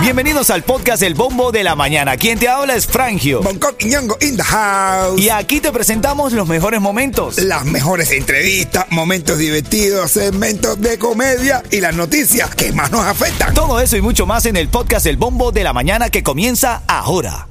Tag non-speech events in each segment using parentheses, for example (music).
Bienvenidos al podcast El Bombo de la Mañana. Quien te habla es Frangio. Bangkok y Ñongo in the house. Y aquí te presentamos los mejores momentos. Las mejores entrevistas, momentos divertidos, segmentos de comedia y las noticias que más nos afectan. Todo eso y mucho más en el podcast El Bombo de la Mañana que comienza ahora.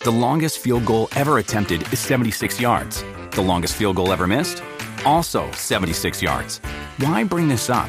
The longest field goal ever attempted is 76 yards. The longest field goal ever missed? Also 76 yards. Why bring this up?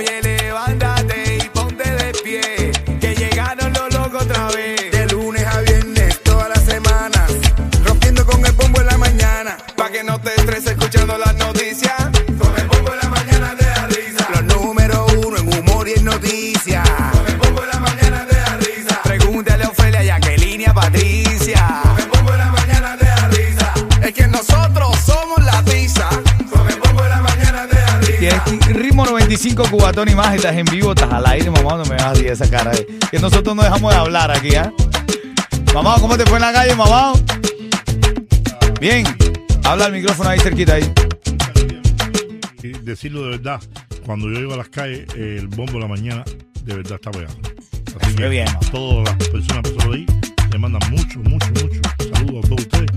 Oye, 95 cubatón y más, estás en vivo, estás al aire, mamá, no me vas así esa cara. eh. Que nosotros no dejamos de hablar aquí, ¿ah? Mamá, ¿cómo te fue en la calle, mamá? Bien, habla al micrófono ahí cerquita ahí. y decirlo de verdad, cuando yo iba a las calles, eh, el bombo de la mañana de verdad está pegado. Así Qué que bien, a todas las personas que ahí le mandan mucho, mucho, mucho saludos a todos ustedes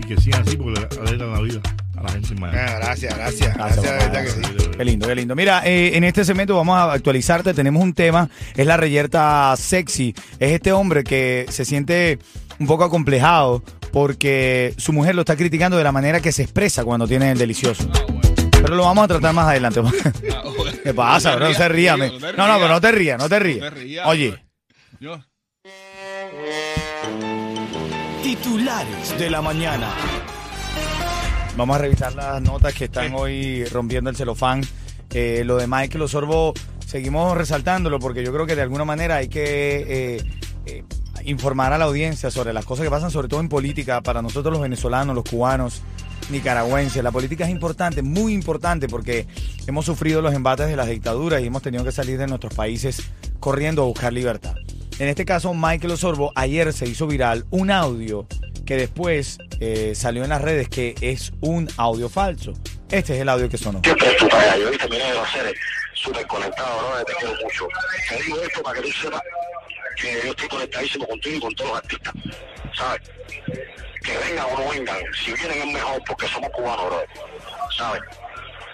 y que sigan así porque le alegran la vida a la gente en Miami. Ah, Gracias, gracias. Gracias, Gracias, de verdad que sí. Qué lindo, qué lindo. Mira, eh, en este segmento vamos a actualizarte. Tenemos un tema, es la reyerta sexy. Es este hombre que se siente un poco acomplejado porque su mujer lo está criticando de la manera que se expresa cuando tiene el delicioso. Pero lo vamos a tratar más adelante. (laughs) ¿Qué pasa, bro? No se ría. me- No, no, pero no te rías, no te rías. Oye, Titulares de la mañana. Vamos a revisar las notas que están hoy rompiendo el celofán. Eh, lo de Michael Osorbo, seguimos resaltándolo porque yo creo que de alguna manera hay que eh, eh, informar a la audiencia sobre las cosas que pasan, sobre todo en política, para nosotros los venezolanos, los cubanos, nicaragüenses. La política es importante, muy importante, porque hemos sufrido los embates de las dictaduras y hemos tenido que salir de nuestros países corriendo a buscar libertad. En este caso, Michael Osorbo, ayer se hizo viral un audio que después eh, salió en las redes que es un audio falso. Este es el audio que sonó. Siempre es tu talla. Yo terminé de hacer súper conectado, ¿no? Te quiero mucho. Te digo esto para que tú sepas que yo estoy conectadísimo contigo y con todos los artistas, ¿sabes? Que vengan o no vengan, si vienen es mejor porque somos cubanos, bro, ¿sabes?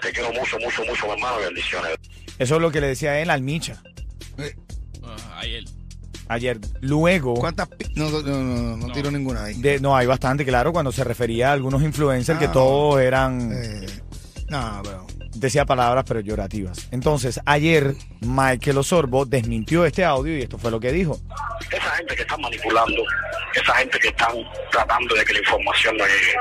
Te quiero mucho, mucho, mucho, mi hermano, bendiciones. Eso es lo que le decía él al Micha ayer. Ayer. Luego, ¿Cuántas? No, no, no, no, no tiro ninguna ahí. de, no hay bastante claro cuando se refería a algunos influencers que Ah. todos eran, Eh, no, pero. decía palabras pero llorativas. Entonces, ayer Michael Osorbo desmintió este audio y esto fue lo que dijo. Esa gente que están manipulando, esa gente que están tratando de que la información no llegue,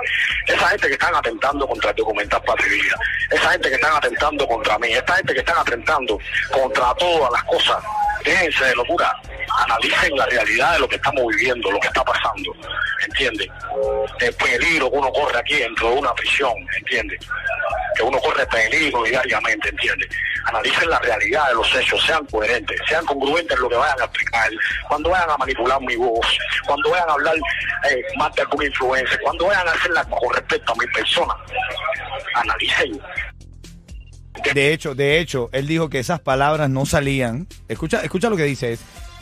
esa gente que están atentando contra el documental Patria esa gente que están atentando contra mí, esta gente que están atentando contra todas las cosas, déjense de locura, analicen la realidad de lo que estamos viviendo, lo que está pasando, ¿entiendes? El peligro que uno corre aquí dentro de una prisión, ¿entiendes? Que uno corre peligro diariamente, ¿entiendes? Analicen la realidad de los hechos, sean coherentes, sean congruentes en lo que vayan a explicar, cuando vayan a manipular mi voz, cuando vayan a hablar eh, más de algún influencer, cuando vayan a hacer las con respecto a mi persona, analicen. De hecho, de hecho, él dijo que esas palabras no salían. Escucha, escucha lo que dice.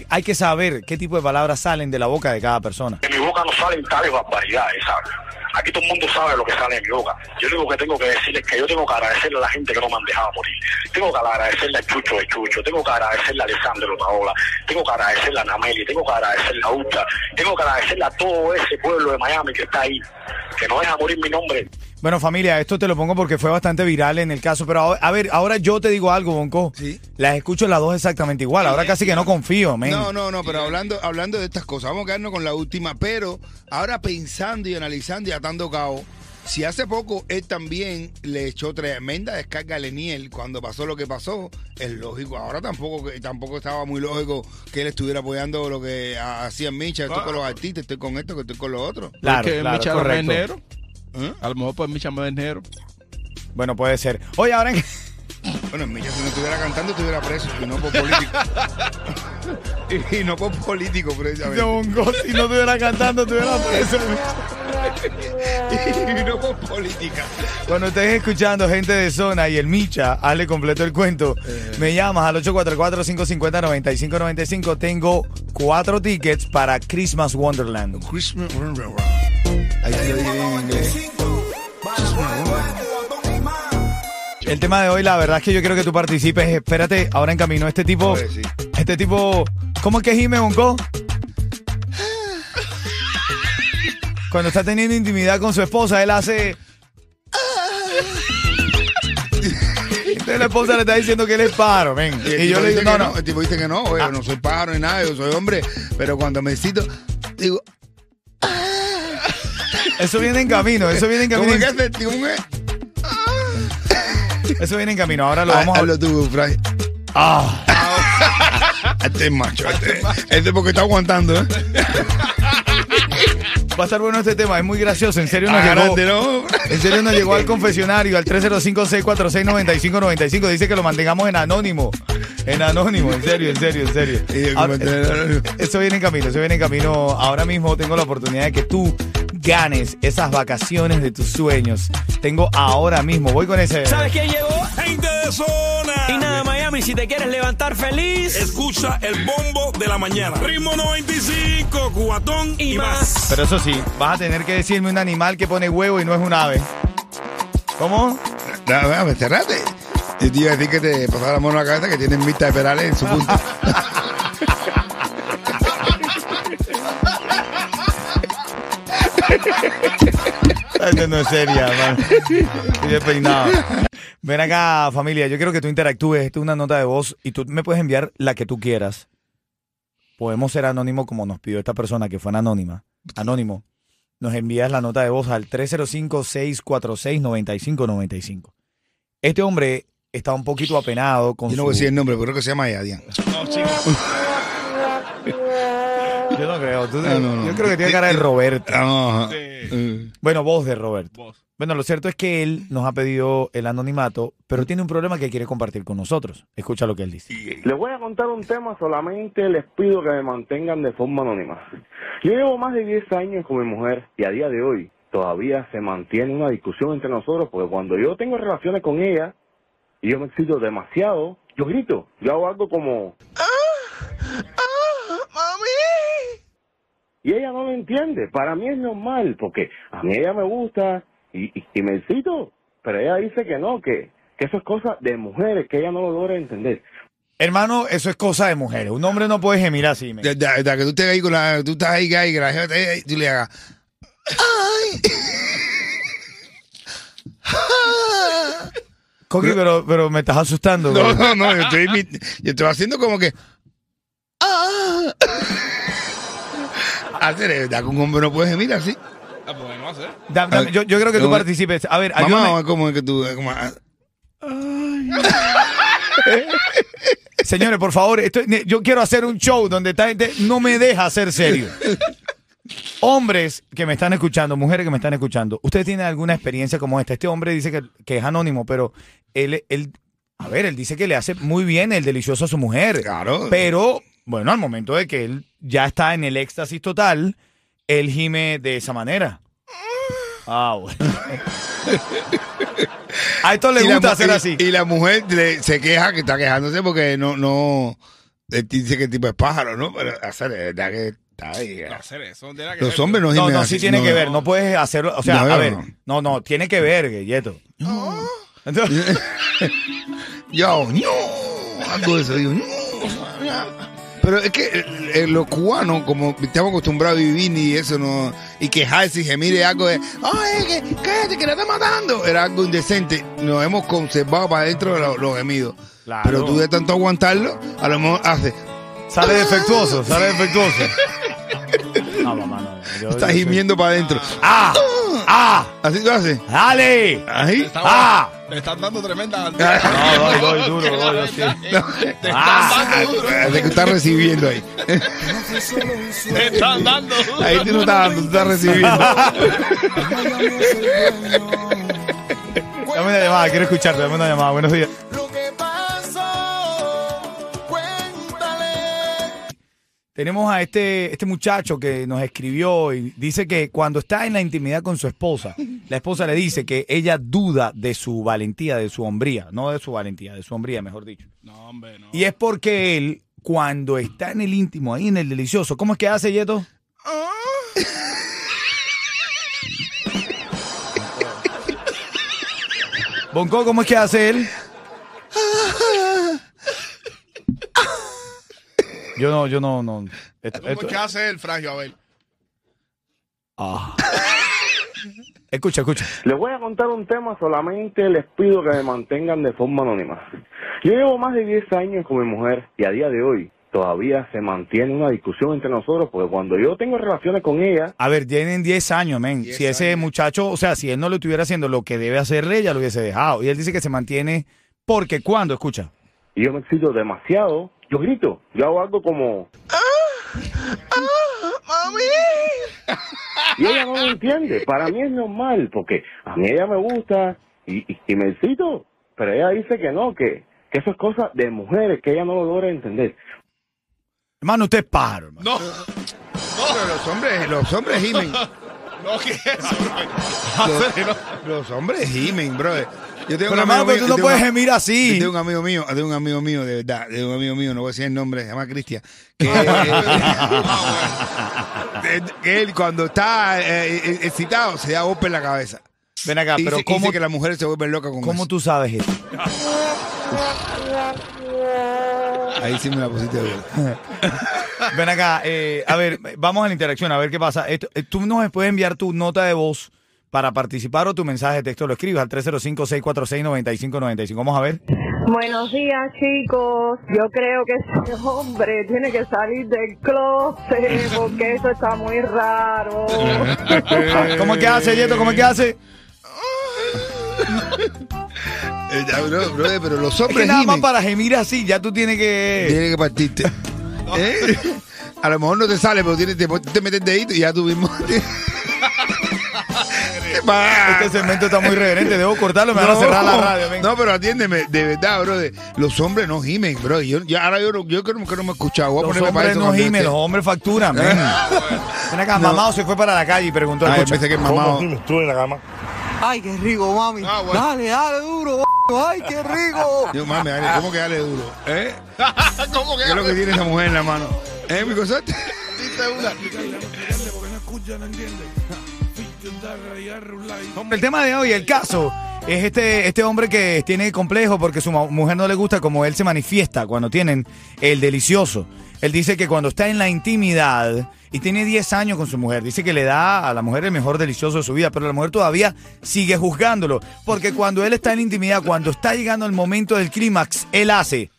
Hay que saber qué tipo de palabras salen de la boca de cada persona. De mi boca no salen tales barbaridades, ¿sabes? Aquí todo el mundo sabe lo que sale de mi boca. Yo lo único que tengo que decir es que yo tengo que agradecerle a la gente que no me han dejado morir. Tengo que agradecerle a Chucho de Chucho, tengo que agradecerle a Alessandro Paola, tengo que agradecerle a Nameli, tengo que agradecerle a Uta, tengo que agradecerle a todo ese pueblo de Miami que está ahí, que no deja morir mi nombre. Bueno, familia, esto te lo pongo porque fue bastante viral en el caso. Pero ahora- a ver, ahora yo te digo algo, Bonco. Sí. Las escucho las dos exactamente igual. Ahora casi que no confío, men. No, no, no, pero hablando, hablando de estas cosas, vamos a quedarnos con la última, pero ahora pensando y analizando y atando cabo, Si hace poco él también le echó tremenda descarga a Leniel cuando pasó lo que pasó, es lógico. Ahora tampoco tampoco estaba muy lógico que él estuviera apoyando lo que hacían Micha. Estoy con los artistas, estoy con esto, que estoy con lo otro. Claro, Porque claro, Micha correcto. ¿Eh? A lo mejor pues Micha negro. Bueno, puede ser. Oye, ahora en... (laughs) Bueno, Micha si no estuviera cantando estuviera preso y no por político. (laughs) y no por político, precisamente. gol, si no estuviera cantando, estuviera preso. (laughs) y no por política. Cuando estés escuchando gente de zona y el Micha, hazle completo el cuento. Me llamas al 844-550-9595. Tengo cuatro tickets para Christmas Wonderland. Christmas Ahí sí lo dije en inglés. El tema de hoy, la verdad es que yo quiero que tú participes. Espérate, ahora en camino. Este tipo, sí. este tipo, ¿cómo es que gime Bonco? Cuando está teniendo intimidad con su esposa, él hace. Entonces la esposa le está diciendo que él es paro, ven. Y, yo le digo, no, no. El tipo dice que no, oye, Ah. no soy pájaro ni nada, yo soy hombre. Pero cuando me cito, digo, Eso viene en camino, eso viene en ¿cómo camino. es que hace? Digo, ¿cómo es? Eso viene en camino. Ahora lo Ah, vamos a Hazlo tú, Fray. Ah, (laughs) Este es macho, este, este porque está aguantando, ¿eh? va a estar bueno este tema, es muy gracioso. En serio nos Ah, llegó. ¿no? En serio nos llegó al confesionario al 305-646-9595. Dice que lo mantengamos en anónimo. En anónimo, en serio, en serio, en serio. Ahora, te- eso viene en camino, eso viene en camino. Ahora mismo tengo la oportunidad de que tú ganes esas vacaciones de tus sueños. Tengo ahora mismo, voy con ese. ¿Sabes quién llegó? Gente de zona. Y nada, Miami, si te quieres levantar feliz Escucha el bombo de la mañana. Ritmo 95, cubatón y, y más. más. Pero eso sí, vas a tener que decirme un animal que pone huevo y no es un ave. ¿Cómo? No, déjame, cerrate. Yo te iba a decir que te pasara la mano a la cabeza que tienen vista de perales en su punta. (laughs) Esto no es seria, man. Estoy despeinado. Ven acá, familia. Yo quiero que tú interactúes. Esto es una nota de voz y tú me puedes enviar la que tú quieras. Podemos ser anónimo como nos pidió esta persona que fue anónima. Anónimo. Nos envías la nota de voz al 305-646-9595. Este hombre está un poquito apenado con Yo no su... voy a decir el nombre, pero creo que se llama Yadian. Yo no creo. tú- Ah, no, no. Yo creo que tiene cara de Roberto. Ah, ajá. Eh, Bueno, voz de Roberto. Vos. Bueno, lo cierto es que él nos ha pedido el anonimato, pero tiene un problema que quiere compartir con nosotros. Escucha lo que él dice. Les voy a contar un tema, solamente les pido que me mantengan de forma anónima. Yo llevo más de 10 años con mi mujer y a día de hoy todavía se mantiene una discusión entre nosotros porque cuando yo tengo relaciones con ella y yo me excito demasiado, yo grito, yo hago algo como... Y ella no lo entiende, para mí es normal porque a mí ella me gusta y, y, y me excito, pero ella dice que no, que, que eso es cosa de mujeres, que ella no lo logra entender. Hermano, eso es cosa de mujeres. Un hombre no puede gemir así. de- de- de que tú estés ahí con la. Tú estás ahí, ahí, que la jefa te- tú le hagas. (laughs) Coqui, pero, pero me estás asustando. No, bro. no, no, yo estoy, yo estoy haciendo como que. ¡Ah! Hacer, es verdad que un hombre no puede gemir así. Ah, pues no hacer. Da- yo, yo creo que tú participes. A ver, ayúdame. Mamá, ¿cómo es que tú.? Como, ah, (laughs) Señores, por favor, esto- yo quiero hacer un show donde esta gente no me deja ser serio. (laughs) Hombres que me están escuchando, mujeres que me están escuchando, ¿ustedes tienen alguna experiencia como esta? Este hombre dice que, que es anónimo, pero él, él, a ver, él dice que le hace muy bien el delicioso a su mujer. Claro. Pero, bueno, al momento de que él ya está en el éxtasis total, él gime de esa manera. Ah, bueno. (laughs) A esto le gusta hacer y- así. Y la mujer le- se queja que está quejándose porque no. no él dice que el tipo es pájaro, ¿no? Pero hacer, es verdad que está ahí. No hacer eso. no tiene nada que Los ver. hombres no No, gimen no, así, sí tiene no, que ver, no puedes hacerlo, o sea, No, a no, ver, no. no, no, tiene que ver, Guilleto. Entonces, (laughs) Yo, no, (laughs) algo de eso, digo, no. Pero es que eh, eh, los cubanos, como estamos acostumbrados a vivir y eso no. Y quejarse y gemir es algo de. ¡Ay, que, cállate, que la está matando! Era algo indecente. Nos hemos conservado para adentro de los, los gemidos. Claro. Pero tú de tanto aguantarlo, a lo mejor hace. sale defectuoso, sale defectuoso. (laughs) No, mamá, no. yo- Estás gimiendo para adentro. ¡Ah! ¡Ah! ¿Así tú haces? ¡Dale! Ahí. ¡Ah! Te están dando tremenda. No, doy, doy duro, (laughs) doy, sí. Te están Ah, dando duro. Así que estás recibiendo ahí. (laughs) Te están dando duro. Ahí tú no estás dando, tú estás recibiendo. (laughs) Dame una llamada, quiero escucharte, dame una llamada. Buenos días. Tenemos a este, este muchacho que nos escribió y dice que cuando está en la intimidad con su esposa, la esposa le dice que ella duda de su valentía, de su hombría, no de su valentía, de su hombría, mejor dicho. No, hombre, no. Y es porque él, cuando está en el íntimo, ahí en el delicioso, ¿cómo es que hace, Yeto? Bonco, ¿cómo es que hace él? Yo no, yo no, no. Esto- ¿Cómo esto- es que hace el fragio? A ver. Ah. (laughs) Escucha, escucha. Les voy a contar un tema, solamente les pido que me mantengan de forma anónima. Yo llevo más de 10 años con mi mujer y a día de hoy todavía se mantiene una discusión entre nosotros porque cuando yo tengo relaciones con ella, A ver, tienen 10 años, men. Si ese muchacho, o sea, si él no lo estuviera haciendo lo que debe hacerle, ya lo hubiese dejado. Y él dice que se mantiene porque cuando, escucha. y yo me excito demasiado, yo grito, yo hago algo como... Y ella no lo entiende, para mí es normal porque a mí ella me gusta y, y, y me excito, pero ella dice que no, que, que eso es cosa de mujeres, que ella no lo logra entender. Hermano, usted es pájaro, hermano. No, Pero los hombres, los hombres gimen. (laughs) no. Los, los hombres gimen, brother. Yo tengo Pero un hermano, amigo mío- tú yo no puedes gemir Yo así. tengo un amigo mío, de un amigo mío, de verdad, de un amigo mío, no voy a decir el nombre, se llama Cristian, que, (laughs) (laughs) que él cuando está eh, eh, excitado se da golpe en la cabeza. Ven acá, Y pero dice, ¿cómo, dice que las mujeres se vuelven locas con ¿cómo eso. tú sabes eso? Ahí sí me la pusiste bien. (laughs) Ven acá, eh, a ver, vamos a la interacción, a ver qué pasa. Esto- eh, tú nos puedes enviar tu nota de voz para participar o tu mensaje de texto lo escribes al 305-646-9595. Vamos a ver. Buenos días, chicos. Yo creo que ese hombre tiene que salir del closet porque eso está muy raro. (laughs) ¿Cómo es que hace, Yeto? ¿Cómo es que hace? Eh, ya, bro, brother, pero los Es que hombres nada más gimen. para gemir así, ya tú tienes que... Tienes que partirte. ¿Eh? A lo mejor no te sale, pero tienes, te, te metes dedito y ya tú mismo. ¿Qué pasa? Este segmento está muy reverente, debo cortarlo, me van a cerrar la radio. ven. no, pero atiéndeme, de verdad, bro. Los hombres no gimen, bro. Yo, yo- ahora yo, no- yo creo que no me he escuchado. Voy a Los ponerme para hombres eso no gimen, esté- los hombres facturan, men. Ven acá, No. mamado se fue para la calle y preguntó, Ay, pensé que ¿Cómo mamado. gimes tú en la cama? Ay, qué rico, mami. Ah, bueno. Dale, dale duro. Ay, qué rico. Yo, mami, dale, ¿cómo que dale duro? ¿Eh? (laughs) ¿Cómo que ¿Qué es lo que tiene esa mujer en la mano? ¿Eh, mi una. El tema de hoy, el caso, es este, este hombre que tiene complejo porque su ma- mujer no le gusta como él se manifiesta cuando tienen el delicioso. Él dice que cuando está en la intimidad y tiene 10 años con su mujer, dice que le da a la mujer el mejor delicioso de su vida, pero la mujer todavía sigue juzgándolo. Porque cuando él está en la intimidad, cuando está llegando el momento del clímax, él hace.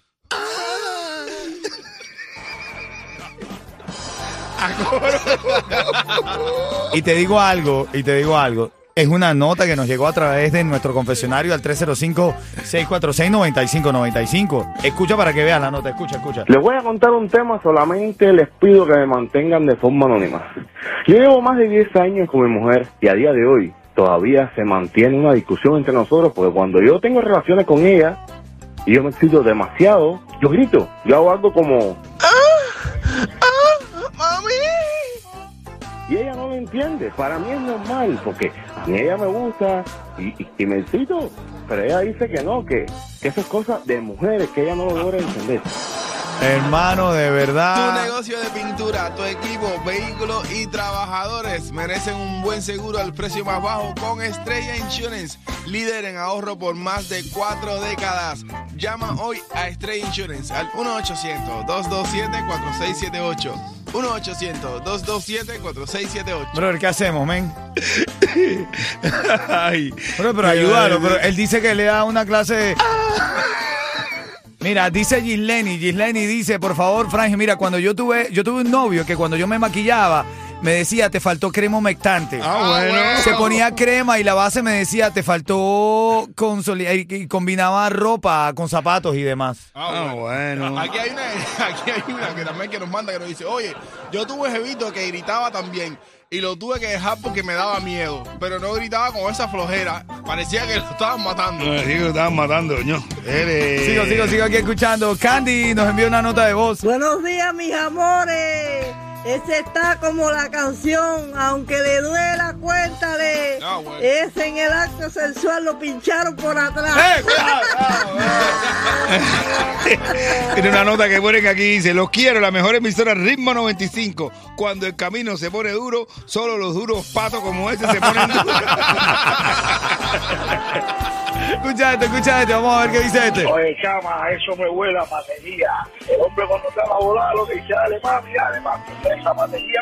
(laughs) Y te digo algo, y te digo algo. Es una nota que nos llegó a través de nuestro confesionario al 305-646-9595. Escucha para que veas la nota, escucha, escucha. Les voy a contar un tema, solamente les pido que me mantengan de forma anónima. Yo llevo más de 10 años con mi mujer y a día de hoy todavía se mantiene una discusión entre nosotros porque cuando yo tengo relaciones con ella y yo me excito demasiado, yo grito, yo hago algo como... entiende, para mí es normal porque a mí ella me gusta y, me excito, pero ella dice que no, que, que eso es cosa de mujeres, que ella no lo logra entender. Hermano, de Tu verdad. negocio de pintura, tu equipo, vehículos y trabajadores merecen un buen seguro al precio más bajo con Estrella Insurance, líder en ahorro por más de cuatro décadas. Llama hoy a Estrella Insurance al 1-800-227-4678. 1-800-227-4678. Brother, ¿qué hacemos, men? (laughs) Ay. Bro, pero ayúdalo, pero él dice que le da una clase de... Mira, dice Gisleni, Gisleni dice, por favor, Frangio, mira, cuando yo tuve, yo tuve un novio que cuando yo me maquillaba, me decía, te faltó crema humectante. Ah, bueno. Se ponía crema y la base me decía, te faltó consoli- y y combinaba ropa con zapatos y demás. Ah, bueno. Aquí hay una, (laughs) aquí hay una que también que nos manda que nos dice, oye, yo tuve jevito que gritaba también y lo tuve que dejar porque me daba miedo, pero no gritaba con esa flojera, parecía que lo estaban matando. Sí que lo estaban matando, coño. Eres- Sigo, sigo, sigo aquí escuchando. Candy nos envió una nota de voz. Buenos días, mis amores. Ese está como la canción, aunque le duela, cuéntale. Ah, bueno. Ese en el acto sexual lo pincharon por atrás. ¡Eh, (laughs) Tiene una nota que ponen aquí, dice, los quiero, la mejor emisora Ritmo 95. Cuando el camino se pone duro, solo los duros patos como ese se ponen duros. (laughs) Escucha escucha este. Vamos a ver qué dice este. Oye, chama, eso me huele a batería. El hombre cuando te va a volar lo que dice, dale mami, dale mami. Esa batería,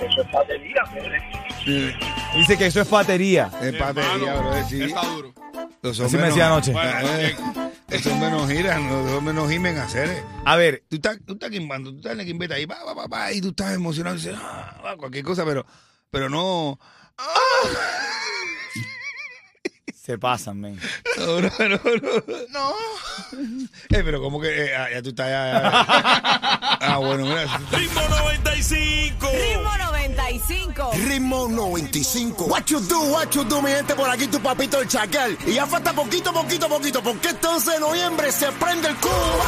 eso es batería, mire. Dice que eso es batería. Es batería, bro, sí. Está duro. Los Así me decía anoche. Eh, Los hombres no giran, los hombres no gimen a hacer. eh. A ver, Tú estás, tú estás quimbando, tú estás en la quimbeta ahí, pa, pa, pa, pa, y tú estás emocionado y dices, ah, ah, cualquier cosa, pero, pero no. Se pasan, men. No, no, no. no. No. Eh, pero como que eh, ah, ya tú estás ya, ya. (laughs) Ah, bueno, mira. Ritmo 95. Ritmo 95. Ritmo 95. What you do, what you do, mi gente, por aquí tu papito el chacal. Y ya falta poquito, poquito, poquito, porque entonces en noviembre se prende el cubo.